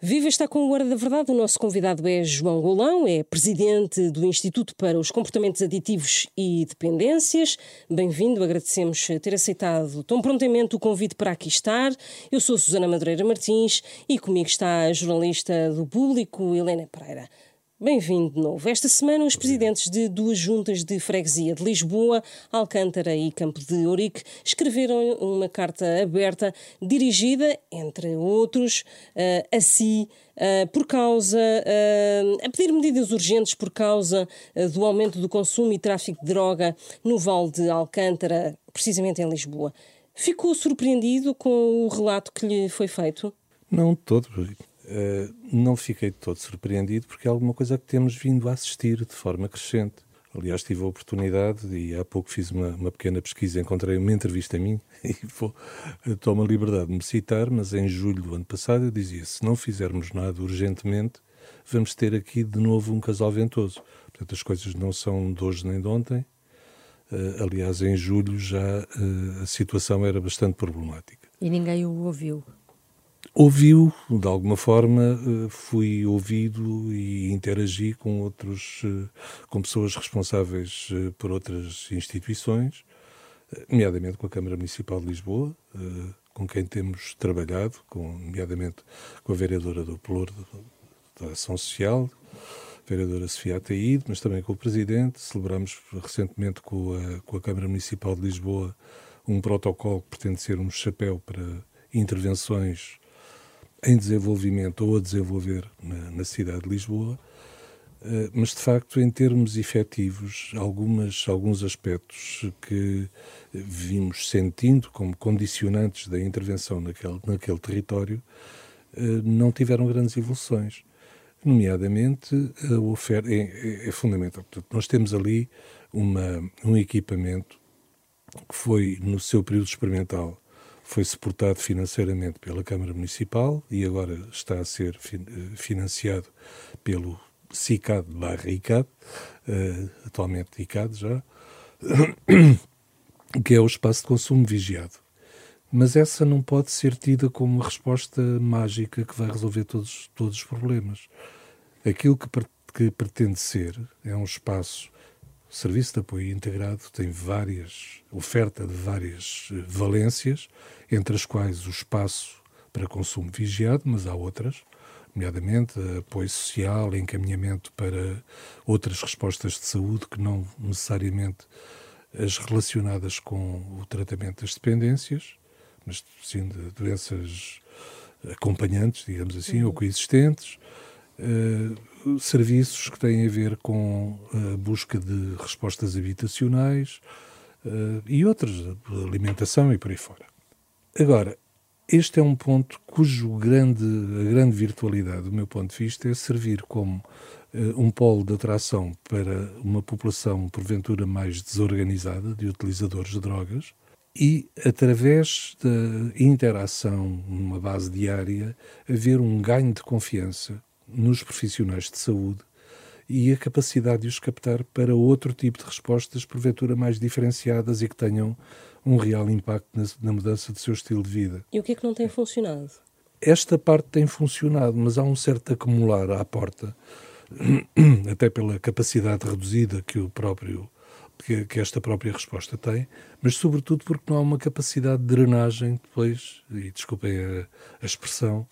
Viva está com o Hora da Verdade. O nosso convidado é João Golão, é presidente do Instituto para os Comportamentos Aditivos e Dependências. Bem-vindo, agradecemos ter aceitado tão prontamente o convite para aqui estar. Eu sou Susana Madureira Martins e comigo está a jornalista do Público, Helena Pereira. Bem-vindo de novo. Esta semana, os presidentes de duas juntas de freguesia de Lisboa, Alcântara e Campo de Ourique escreveram uma carta aberta dirigida, entre outros, uh, a si, uh, por causa. Uh, a pedir medidas urgentes por causa do aumento do consumo e tráfico de droga no Vale de Alcântara, precisamente em Lisboa. Ficou surpreendido com o relato que lhe foi feito? Não todo. Uh, não fiquei todo surpreendido porque é alguma coisa que temos vindo a assistir de forma crescente. Aliás, tive a oportunidade e há pouco fiz uma, uma pequena pesquisa, encontrei uma entrevista a mim e vou, tomo a liberdade de me citar, mas em julho do ano passado eu dizia: se não fizermos nada urgentemente, vamos ter aqui de novo um casal ventoso. Portanto, as coisas não são de hoje nem de ontem. Uh, aliás, em julho já uh, a situação era bastante problemática. E ninguém o ouviu ouviu, de alguma forma, eh, fui ouvido e interagi com outros, eh, com pessoas responsáveis eh, por outras instituições, nomeadamente com a Câmara Municipal de Lisboa, com quem temos trabalhado, com, nomeadamente com a vereadora do Pelour da Ação Social, a vereadora Sofia Ataíde, mas também com o Presidente. Celebramos recentemente com a, com a Câmara Municipal de Lisboa um protocolo que pretende ser um chapéu para intervenções em desenvolvimento ou a desenvolver na, na cidade de Lisboa, uh, mas de facto, em termos efetivos, algumas, alguns aspectos que vimos sentindo como condicionantes da intervenção naquele, naquele território uh, não tiveram grandes evoluções. Nomeadamente, a oferta é, é, é fundamental. Portanto, nós temos ali uma, um equipamento que foi, no seu período experimental, foi suportado financeiramente pela Câmara Municipal e agora está a ser financiado pelo CICAD barra ICAD, uh, atualmente ICAD já, que é o espaço de consumo vigiado. Mas essa não pode ser tida como uma resposta mágica que vai resolver todos, todos os problemas. Aquilo que, que pretende ser é um espaço o Serviço de Apoio Integrado tem várias, oferta de várias eh, valências, entre as quais o espaço para consumo vigiado, mas há outras, nomeadamente apoio social, encaminhamento para outras respostas de saúde que não necessariamente as relacionadas com o tratamento das dependências, mas sim de doenças acompanhantes, digamos assim, uhum. ou coexistentes, uh, serviços que têm a ver com a busca de respostas habitacionais uh, e outras, alimentação e por aí fora. Agora, este é um ponto cujo grande, a grande virtualidade, do meu ponto de vista, é servir como uh, um polo de atração para uma população, porventura, mais desorganizada, de utilizadores de drogas, e, através da interação numa base diária, haver um ganho de confiança nos profissionais de saúde e a capacidade de os captar para outro tipo de respostas, porventura mais diferenciadas e que tenham um real impacto na, na, mudança do seu estilo de vida. E o que é que não tem funcionado? Esta parte tem funcionado, mas há um certo acumular à porta, até pela capacidade reduzida que o próprio que, que esta própria resposta tem, mas sobretudo porque não há uma capacidade de drenagem depois, e desculpem a, a expressão,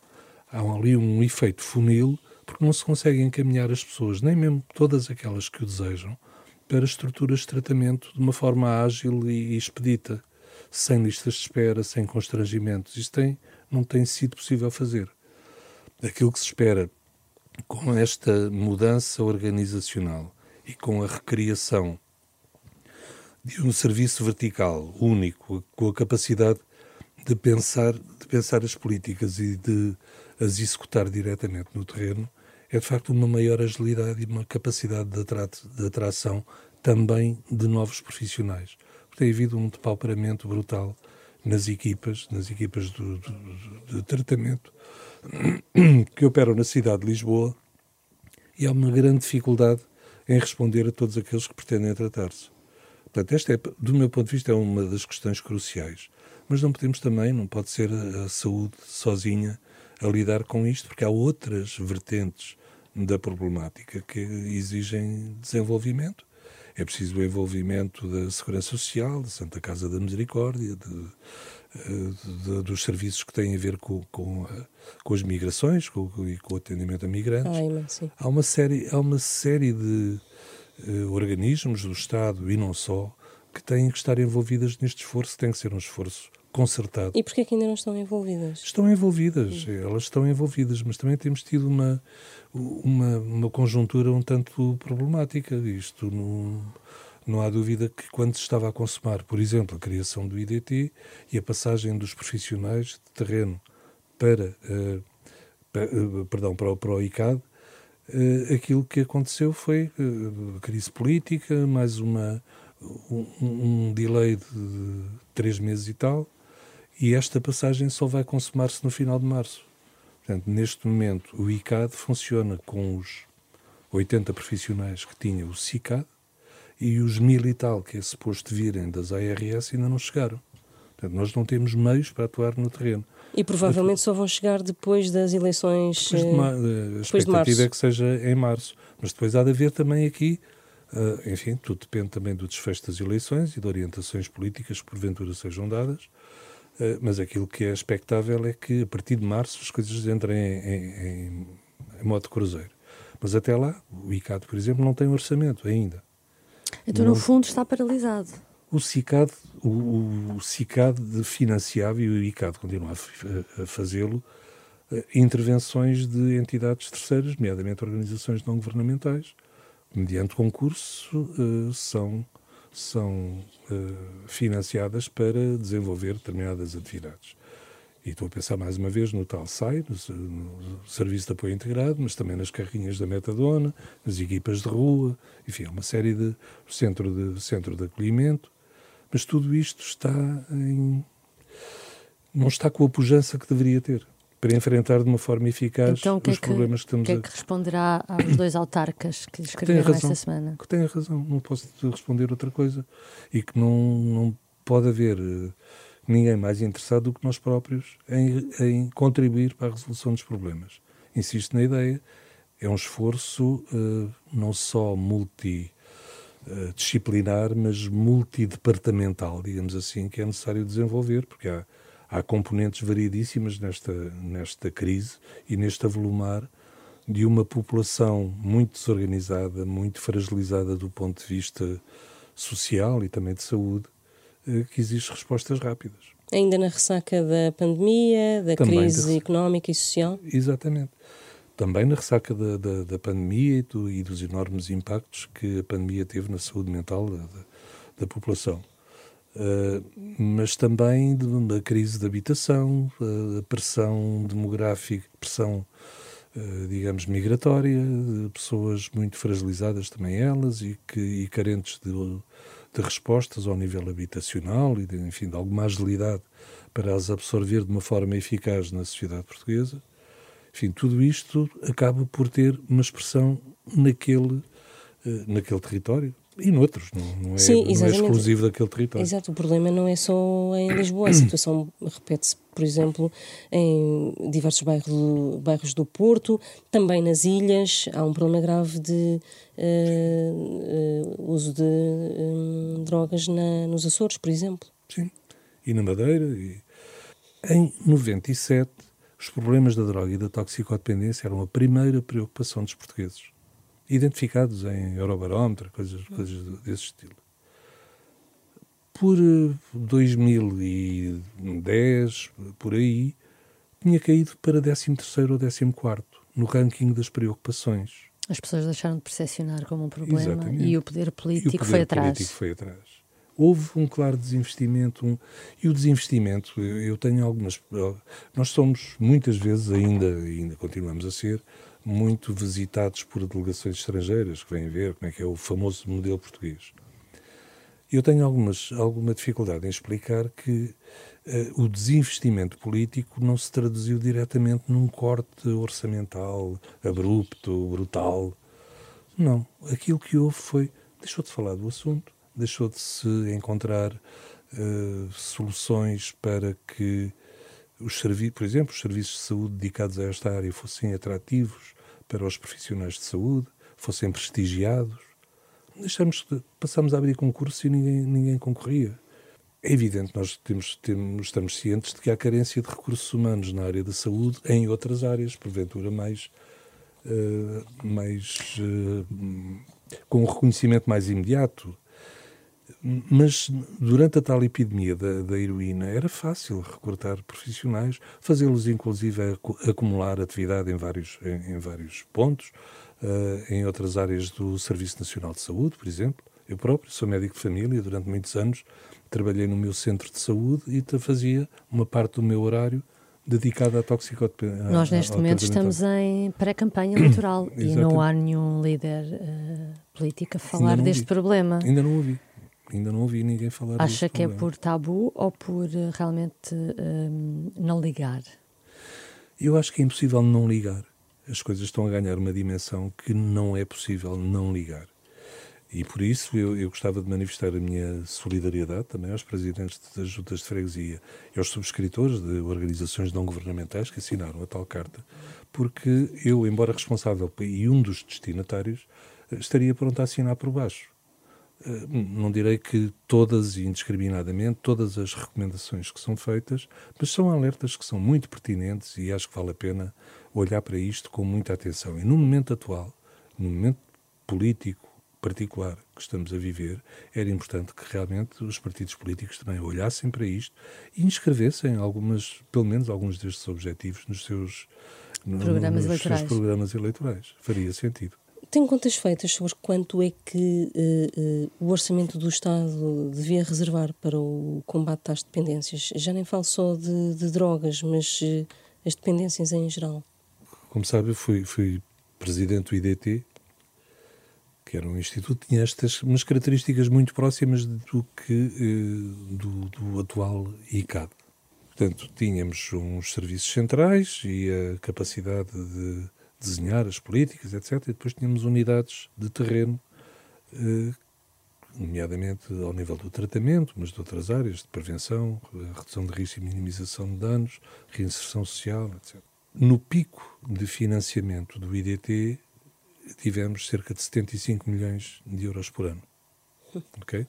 há ali um efeito funil porque não se consegue encaminhar as pessoas, nem mesmo todas aquelas que o desejam, para estruturas de tratamento de uma forma ágil e expedita, sem listas de espera, sem constrangimentos. Isto tem, não tem sido possível fazer. Aquilo que se espera com esta mudança organizacional e com a recriação de um serviço vertical único, com a capacidade de pensar, de pensar as políticas e de as executar diretamente no terreno, é de facto uma maior agilidade e uma capacidade de, de atração também de novos profissionais. Tem havido um depauperamento brutal nas equipas, nas equipas do, do, de tratamento que operam na cidade de Lisboa e há uma grande dificuldade em responder a todos aqueles que pretendem tratar-se. Portanto, esta é, do meu ponto de vista, é uma das questões cruciais. Mas não podemos também, não pode ser a saúde sozinha a lidar com isto, porque há outras vertentes da problemática que exigem desenvolvimento. É preciso o envolvimento da Segurança Social, da Santa Casa da Misericórdia, de, eh, de, dos serviços que têm a ver com, com, com as migrações com, e com o atendimento a migrantes. Ai, há uma série, há uma série de uh, organismos do Estado e não só que têm que estar envolvidas neste esforço, tem que ser um esforço concertado. E porquê é que ainda não estão envolvidas? Estão envolvidas, elas estão envolvidas, mas também temos tido uma, uma, uma conjuntura um tanto problemática. Isto não, não há dúvida que quando se estava a consumar, por exemplo, a criação do IDT e a passagem dos profissionais de terreno para, uh, para uh, perdão, para, para o ICAD, uh, aquilo que aconteceu foi crise política, mais uma, um, um delay de três meses e tal, e esta passagem só vai consumar-se no final de março. Portanto, neste momento, o ICAD funciona com os 80 profissionais que tinha o CICAD e os mil e tal que é suposto virem das ARS ainda não chegaram. Portanto, nós não temos meios para atuar no terreno. E provavelmente só vão chegar depois das eleições. Depois de, ma- a expectativa de é que seja em março. Mas depois há de haver também aqui, uh, enfim, tudo depende também do desfecho das eleições e de orientações políticas que porventura sejam dadas. Uh, mas aquilo que é expectável é que a partir de março as coisas entrem em, em, em modo cruzeiro. Mas até lá, o ICAD, por exemplo, não tem orçamento ainda. Então, não... no fundo, está paralisado o CICAD, o, o CICAD financiava e o ICAD continua a, a fazê-lo eh, intervenções de entidades terceiras, nomeadamente organizações não governamentais, mediante concurso, uh, são, são uh, financiadas para desenvolver determinadas atividades. E estou a pensar mais uma vez no tal SAI, no, no, Serviço de Apoio Integrado, mas também nas carrinhas da Metadona, nas equipas de rua, enfim, uma série de centro de, centro de acolhimento. Mas tudo isto está em. não está com a pujança que deveria ter para enfrentar de uma forma eficaz então, os é problemas que, que estamos a... O que é que responderá aos dois autarcas que escreveram esta semana? Que tem a razão, não posso responder outra coisa. E que não, não pode haver uh, ninguém mais interessado do que nós próprios em, em, contribuir para a resolução dos problemas. Insisto na ideia, é um esforço uh, não só multi eh, disciplinar, mas multidepartamental, digamos assim, que é necessário desenvolver, porque há, há componentes variedíssimas nesta, nesta crise e neste avolumar de uma população muito desorganizada, muito fragilizada do ponto de vista social e também de saúde, eh, que exige respostas rápidas. Ainda na ressaca da pandemia, da também crise da... económica e social? Exatamente também na ressaca da, da, da pandemia e, do, e, dos enormes impactos que a pandemia teve na saúde mental da, da população. Uh, mas também da crise de habitação, uh, a pressão demográfica, pressão, uh, digamos, migratória, pessoas muito fragilizadas também elas e, que, e carentes de, de respostas ao nível habitacional e, de, enfim, de alguma agilidade para as absorver de uma forma eficaz na sociedade portuguesa. Enfim, tudo isto acaba por ter uma expressão naquele, naquele território e noutros, não, não, é, Sim, não é exclusivo daquele território. Exato, o problema não é só em Lisboa, a situação repete-se, por exemplo, em diversos bairros do, bairros do Porto, também nas ilhas, há um problema grave de uh, uh, uso de um, drogas na, nos Açores, por exemplo. Sim, e na Madeira. E... Em 97, os problemas da droga e da toxicodependência eram a primeira preocupação dos portugueses, identificados em Eurobarómetro, coisas, coisas desse estilo. Por 2010, eh, por aí, tinha caído para 13º ou 14º no ranking das preocupações. As pessoas deixaram de percepcionar como um problema Exatamente. e o poder político o poder foi atrás. político foi atrás houve um claro desinvestimento. Um, e o desinvestimento, eu, eu, tenho algumas. Nós somos muitas vezes ainda, ainda continuamos a ser, muito visitados por delegações estrangeiras que vêm ver como é que é o famoso modelo português. Eu tenho algumas, alguma dificuldade em explicar que uh, o desinvestimento político não se traduziu diretamente num corte orçamental abrupto, brutal. Não. Aquilo que houve foi. Deixou de falar do assunto deixou de se encontrar uh, soluções para que os por exemplo, os serviços de saúde dedicados a esta área fossem atrativos para os profissionais de saúde, fossem prestigiados. Deixamos, passamos a abrir concursos e ninguém, ninguém concorria. É evidente, nós temos, temos, estamos cientes de que há carência de recursos humanos na área da saúde em outras áreas, porventura mais, uh, mais uh, com um reconhecimento mais imediato. Mas durante a tal epidemia da, da heroína era fácil recrutar profissionais, fazê-los inclusive acumular atividade em vários, em, em vários pontos, uh, em outras áreas do Serviço Nacional de Saúde, por exemplo. Eu próprio sou médico de família, durante muitos anos trabalhei no meu centro de saúde e fazia uma parte do meu horário dedicada à toxicodependência. Nós, neste momento, estamos em pré-campanha eleitoral e não há nenhum líder uh, político a falar deste problema. Ainda não ouvi. Ainda não ouvi ninguém falar Acha que problema. é por tabu ou por uh, realmente uh, não ligar? Eu acho que é impossível não ligar. As coisas estão a ganhar uma dimensão que não é possível não ligar. E por isso eu, eu, gostava de manifestar a minha solidariedade também aos presidentes das juntas de freguesia e aos subscritores de organizações não governamentais que assinaram a tal carta, porque eu, embora responsável e um dos destinatários, estaria pronto a assinar por baixo. Eh, não direi que todas e indiscriminadamente, todas as recomendações que são feitas, mas são alertas que são muito pertinentes e acho que vale a pena olhar para isto com muita atenção. E no momento atual, no momento político, particular que estamos a viver, era importante que realmente os partidos políticos também olhassem para isto e inscrevessem algumas, pelo menos alguns destes objetivos nos seus programas, nos eleitorais. Seus programas eleitorais. Faria sentido. Tem contas feitas sobre quanto é que uh, uh, o orçamento do Estado devia reservar para o combate às dependências? Já nem falo só de, de drogas, mas uh, as dependências em geral. Como sabe, eu fui, fui presidente do IDT que era um instituto, tinha estas umas características muito próximas do que do, do, atual ICAD. Portanto, tínhamos uns serviços centrais e a capacidade de desenhar as políticas, etc. E depois tínhamos unidades de terreno, eh, nomeadamente ao nível do tratamento, mas de outras áreas, de prevenção, redução de risco e minimização de danos, reinserção social, etc. No pico de financiamento do IDT, tivemos cerca de 75 milhões de euros por ano. Ok?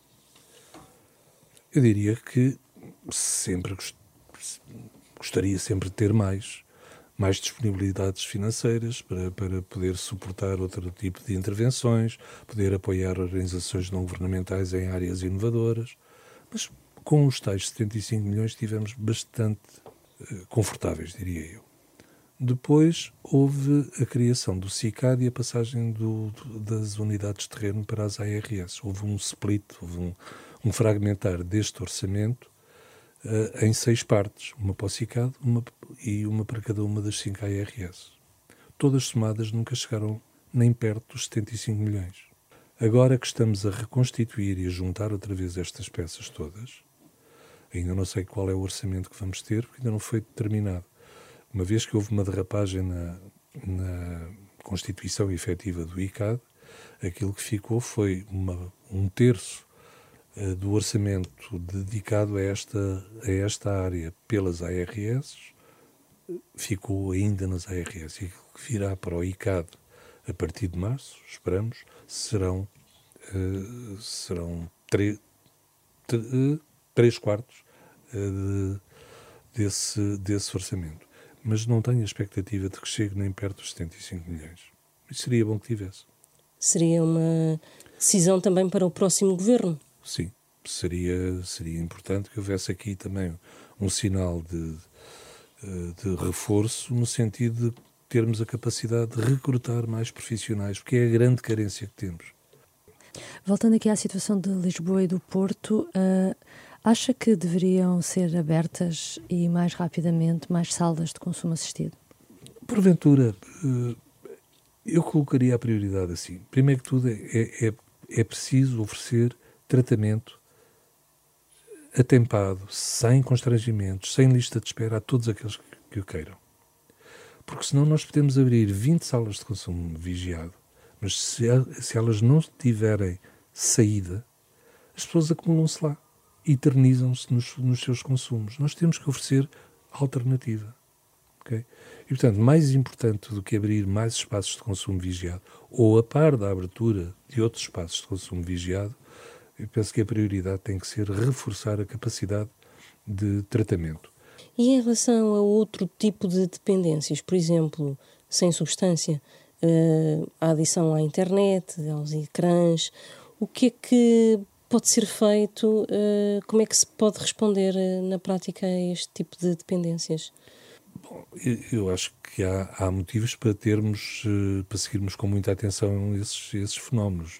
Eu diria que sempre gostaria sempre de ter mais, mais disponibilidades financeiras para, para poder suportar outro tipo de intervenções, poder apoiar organizações não governamentais em áreas inovadoras. Mas com os tais 75 milhões estivemos bastante uh, confortáveis, diria eu. Depois houve a criação do CICAD e a passagem do, das unidades de terreno para as ARS. Houve um split, houve um, um fragmentar deste orçamento uh, em seis partes, uma para o CICAD uma, e uma para cada uma das cinco ARS. Todas somadas nunca chegaram nem perto dos 75 milhões. Agora que estamos a reconstituir e a juntar outra vez estas peças todas, ainda não sei qual é o orçamento que vamos ter, porque ainda não foi determinado uma vez que houve uma derrapagem na, na constituição efetiva do ICAD, aquilo que ficou foi uma, um terço do orçamento dedicado a esta, a esta área pelas ARS, ficou ainda nas ARS. E aquilo que virá para o ICAD a partir de março, esperamos, serão, uh, serão uh, três quartos de, desse, desse orçamento mas não tenho a expectativa de que chegue nem perto dos 75 milhões. Seria bom que tivesse. Seria uma decisão também para o próximo governo? Sim, seria, seria importante que houvesse aqui também um sinal de, eh, de reforço no sentido de termos a capacidade de recrutar mais profissionais, porque é a grande carência que temos. Voltando aqui à situação de Lisboa e do Porto, uh, Acha que deveriam ser abertas e mais rapidamente mais salas de consumo assistido? Porventura, eh, eu colocaria a prioridade assim. Primeiro que tudo, é, é, é preciso oferecer tratamento atempado, sem constrangimentos, sem lista de espera a todos aqueles que o queiram. Porque senão nós podemos abrir 20 salas de consumo vigiado, mas se, se elas não tiverem saída, as pessoas acumulam-se lá eternizam-se nos, nos seus consumos. Nós temos que oferecer alternativa. Okay? E, portanto, mais importante do que abrir mais espaços de consumo vigiado, ou a par da abertura de outros espaços de consumo vigiado, eu penso que a prioridade tem que ser reforçar a capacidade de tratamento. E em relação a outro tipo de dependências, por exemplo, sem substância, uh, a adição à internet, aos ecrãs, o que é que pode ser feito? Uh, como é que se pode responder uh, na prática a este tipo de dependências? Bom, eu acho que há, há motivos para termos, para seguirmos com muita atenção esses, esses fenómenos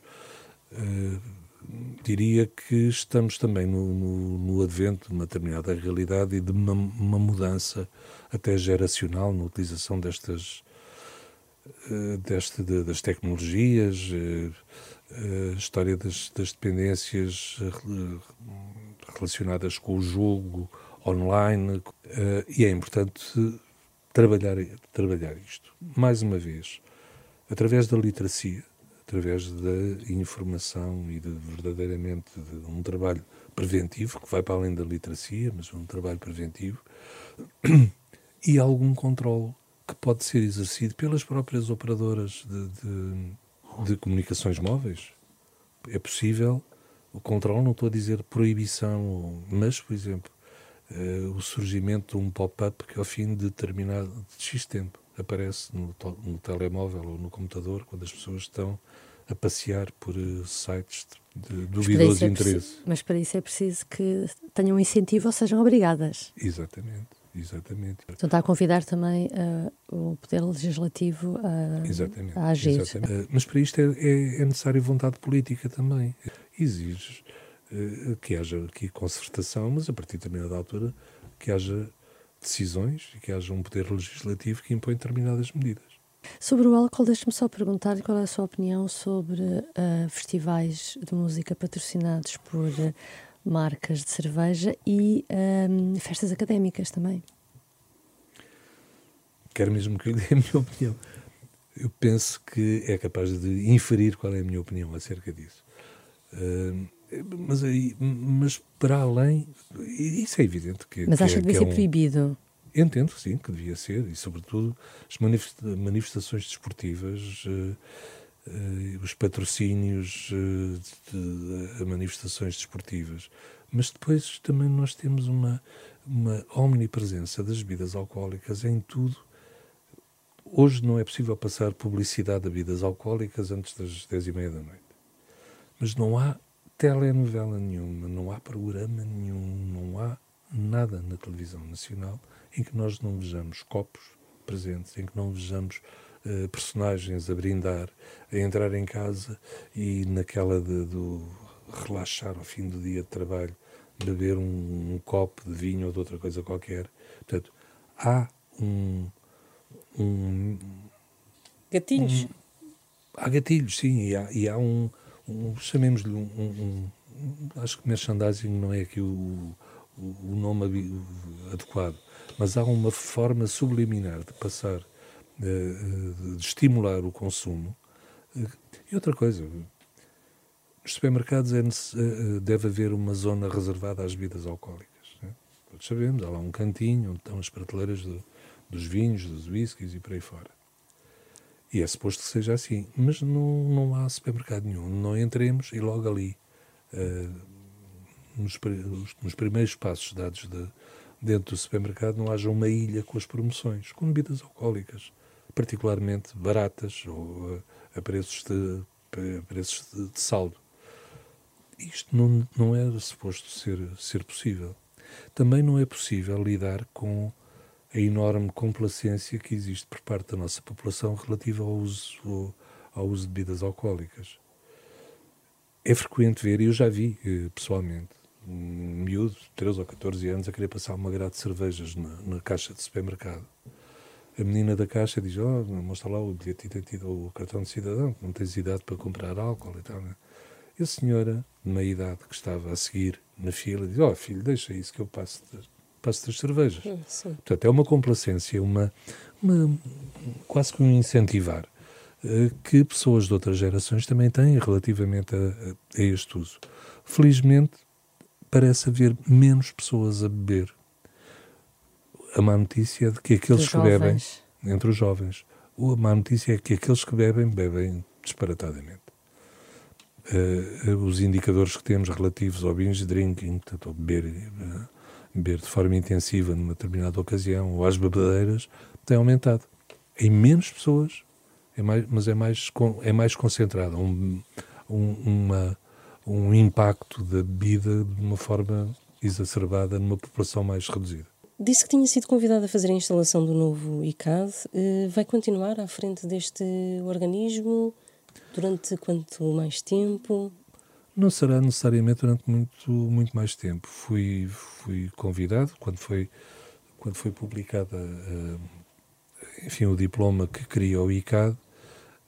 diria que estamos também no, no, no, advento de uma determinada realidade e de uma, uma mudança até geracional na utilização destas, uh, deste, de, das tecnologias, uh, uh, história das, das dependências relacionadas com o jogo online, e é importante trabalhar, trabalhar isto. Mais uma vez, através da literacia, através da informação e de verdadeiramente de um trabalho preventivo, que vai para além da literacia, mas um trabalho preventivo, e algum controle que pode ser exercido pelas próprias operadoras de, de, de comunicações móveis. É possível o controle, não estou a dizer proibição, mas, por exemplo, uh, o surgimento de um pop-up que ao fim de determinado de X tempo aparece no, no, telemóvel ou no computador quando as pessoas estão a passear por uh, sites de, duvidoso é interesse. Mas para isso é preciso que tenham incentivo ou sejam obrigadas. Exatamente. Exatamente. Então está a convidar também uh, o Poder Legislativo a, exatamente, a agir. Exatamente. Uh, mas para isto é, é, é necessária vontade política também. Exige uh, que haja aqui concertação, mas a partir de determinada altura que haja decisões e que haja um poder legislativo que impõe determinadas medidas. Sobre o álcool, deixe-me só perguntar qual é a sua opinião sobre uh, festivais de música patrocinados por uh, marcas de cerveja e um, festas académicas também. Quero mesmo que lhe dê a minha opinião. Eu penso que é capaz de inferir qual é a minha opinião acerca disso. Uh, mas, aí, mas para além, isso é evidente que. Mas que acha é, que devia que ser é um, proibido? Entendo, sim, que devia ser, e sobretudo as manifestações desportivas, uh, uh, os patrocínios uh, de, de, manifestações desportivas. Mas depois também nós temos uma, uma omnipresença das bebidas alcoólicas em tudo. Hoje não é possível passar publicidade de bebidas alcoólicas antes das dez e meia da noite. Mas não há telenovela nenhuma, não há programa nenhum, não há nada na televisão nacional em que nós não vejamos copos presentes, em que não vejamos uh, personagens a brindar, a entrar em casa e naquela de, do relaxar ao fim do dia de trabalho, beber um, um copo de vinho ou de outra coisa qualquer. Portanto, há um. um gatilhos? Um, há gatilhos, sim, e há, e há um, um chamemos-lhe um, um, um, Acho que merchandising não é aqui o, o, o nome adequado mas há uma forma subliminar de passar, de, eh, eh, de estimular o consumo. Eh, e outra coisa, nos supermercados é, deve haver uma zona reservada às bebidas alcoólicas. Né? Todos sabemos, há lá um cantinho onde estão as prateleiras de, dos vinhos, dos whiskies e por aí fora. E é suposto que seja assim, mas não, não há supermercado nenhum. Não entremos e logo ali, uh, nos, nos, primeiros passos dados de, dentro do supermercado não haja uma ilha com as promoções, com bebidas alcoólicas, particularmente baratas ou a, eh, a preços, de, a preços de, de, saldo. Isto não, não era suposto ser, ser possível. Também não é possível lidar com a enorme complacência que existe por parte da nossa população relativa ao uso, ao, uso de bebidas alcoólicas. É frequente ver, e eu já vi eh, pessoalmente, um miúdo, 13 ou 14 anos, a querer passar uma grade de cervejas na, na caixa de supermercado. A menina da caixa diz: Oh, mostra lá o bilhete o cartão de cidadão, não tens idade para comprar álcool e tal. E a senhora, de meia idade, que estava a seguir na fila, diz: Oh, filho, deixa isso que eu passo passo as cervejas. Sim. Portanto, é uma complacência, uma, uma quase que um incentivar uh, que pessoas de outras gerações também têm relativamente a, a, a este uso. Felizmente, parece haver menos pessoas a beber. a má notícia é de que aqueles que bebem, entre os jovens, a má notícia é que aqueles que bebem, bebem disparatadamente. Uh, os indicadores que temos relativos ao binge drinking, portanto, ao beber, uh, beber de forma intensiva numa determinada ocasião, ou às bebedeiras, têm aumentado. Em menos pessoas, é mais, mas é mais, é mais concentrado. Um, um, uma, um impacto da bebida de uma forma exacerbada numa população mais reduzida. Disse que tinha sido convidado a fazer a instalação do novo ICAD. Uh, vai continuar à frente deste organismo? Durante quanto mais tempo? Não será necessariamente durante muito, muito mais tempo. Fui, fui convidado quando foi, quando foi publicada uh, enfim, o diploma que cria o ICAD.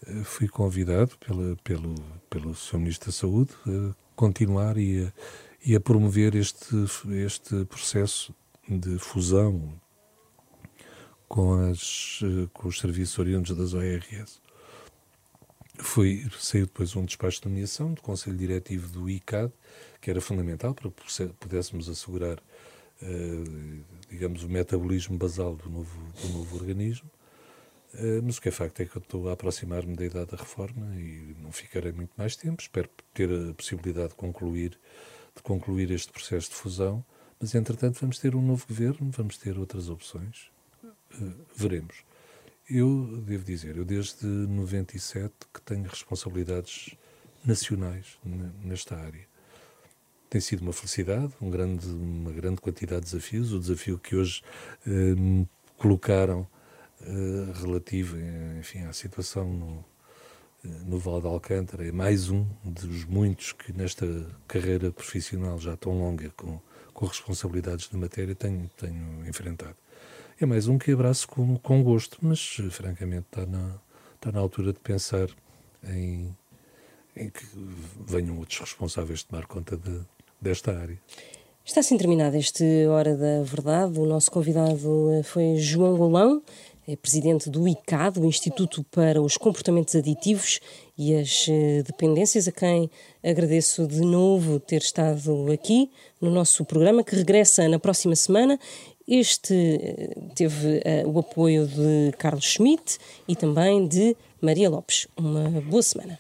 Uh, fui convidado pela, pelo, pelo Sr. Ministro da Saúde a continuar e a, e a promover este, este processo de fusão com, as, eh, com os serviços oriundos das ORS. Foi, saiu depois um despacho de nomeação do Conselho Diretivo do ICAD, que era fundamental para que pudéssemos assegurar, uh, digamos, o metabolismo basal do novo, do novo organismo. Uh, mas o que é facto é que eu estou a aproximar-me da idade da reforma e não ficarei muito mais tempo. Espero ter a possibilidade de concluir, de concluir este processo de fusão. Mas, entretanto, vamos ter um novo governo, vamos ter outras opções. Uh, veremos. Eu devo dizer, eu desde 97 que tenho responsabilidades nacionais nesta área. Tem sido uma felicidade, um grande, uma grande quantidade de desafios. O desafio que hoje eh, me colocaram eh, relativo, enfim, à situação no, eh, no Val de Alcântara é mais um dos muitos que nesta carreira profissional já tão longa, com, com responsabilidades na matéria, tenho, tenho enfrentado é mais um que abraço com, com gosto, mas francamente está na, está na altura de pensar em, em que venham outros responsáveis tomar conta de, desta área. Está assim terminada este Hora da Verdade. O nosso convidado eh, foi João Golão, é presidente do ICAD, o Instituto para os Comportamentos Aditivos e as eh, Dependências, a quem agradeço de novo ter estado aqui no nosso programa, que regressa na próxima semana este eh, teve uh, o apoio de Carlos Schmidt e também de Maria Lopes. Uma boa semana.